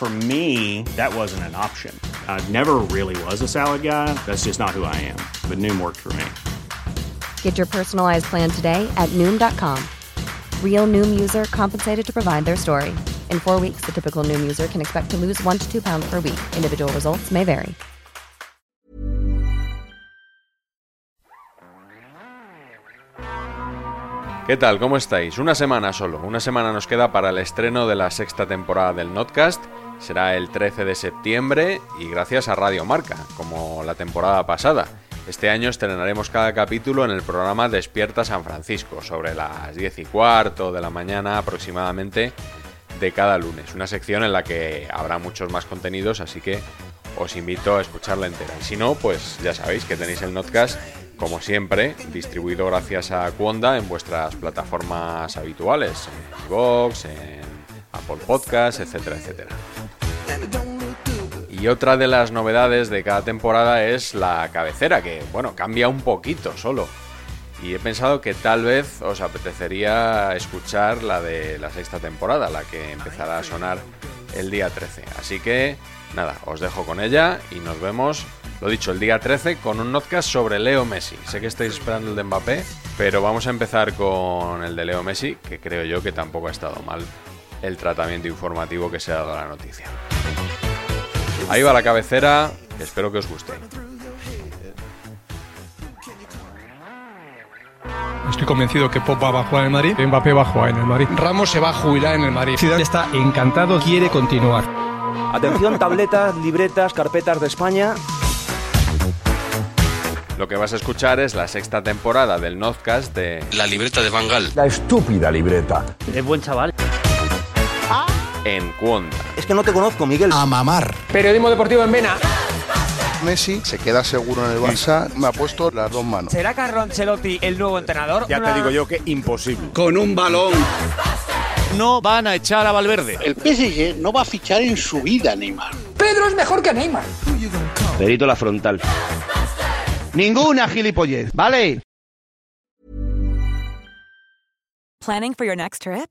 For me, that wasn't an option. I never really was a salad guy. That's just not who I am. But Noom worked for me. Get your personalized plan today at Noom.com. Real Noom user compensated to provide their story. In four weeks, the typical Noom user can expect to lose one to two pounds per week. Individual results may vary. ¿Qué tal? ¿Cómo estáis? Una semana solo. Una semana nos queda para el estreno de la sexta temporada del Notcast. Será el 13 de septiembre y gracias a Radio Marca, como la temporada pasada. Este año estrenaremos cada capítulo en el programa Despierta San Francisco, sobre las 10 y cuarto de la mañana aproximadamente de cada lunes. Una sección en la que habrá muchos más contenidos, así que os invito a escucharla entera. Y si no, pues ya sabéis que tenéis el Notcast, como siempre, distribuido gracias a Cuonda en vuestras plataformas habituales, en Vox, en Apple Podcasts, etcétera, etcétera. Y otra de las novedades de cada temporada es la cabecera, que bueno, cambia un poquito solo. Y he pensado que tal vez os apetecería escuchar la de la sexta temporada, la que empezará a sonar el día 13. Así que nada, os dejo con ella y nos vemos, lo dicho, el día 13 con un podcast sobre Leo Messi. Sé que estáis esperando el de Mbappé, pero vamos a empezar con el de Leo Messi, que creo yo que tampoco ha estado mal el tratamiento informativo que se ha dado a la noticia. Ahí va la cabecera, espero que os guste. Estoy convencido que Pop va a jugar en el Madrid, Mbappé va a jugar en el Madrid, Ramos se va a jubilar en el Madrid. Zidane está encantado, quiere continuar. Atención, tabletas, libretas, carpetas de España. Lo que vas a escuchar es la sexta temporada del Nozcast de La libreta de Bangal. La estúpida libreta. Es buen chaval. En Cuonda. Es que no te conozco, Miguel. A mamar. Periodismo deportivo en Vena. Messi se queda seguro en el Barça. Me ha puesto las dos manos. ¿Será Carlo Ancelotti el nuevo entrenador? Ya te digo yo que imposible. Con un balón. No van a echar a Valverde. El PSG no va a fichar en su vida Neymar. Pedro es mejor que Neymar. Perito la frontal. Ninguna gilipollez, ¿vale? Planning for your next trip?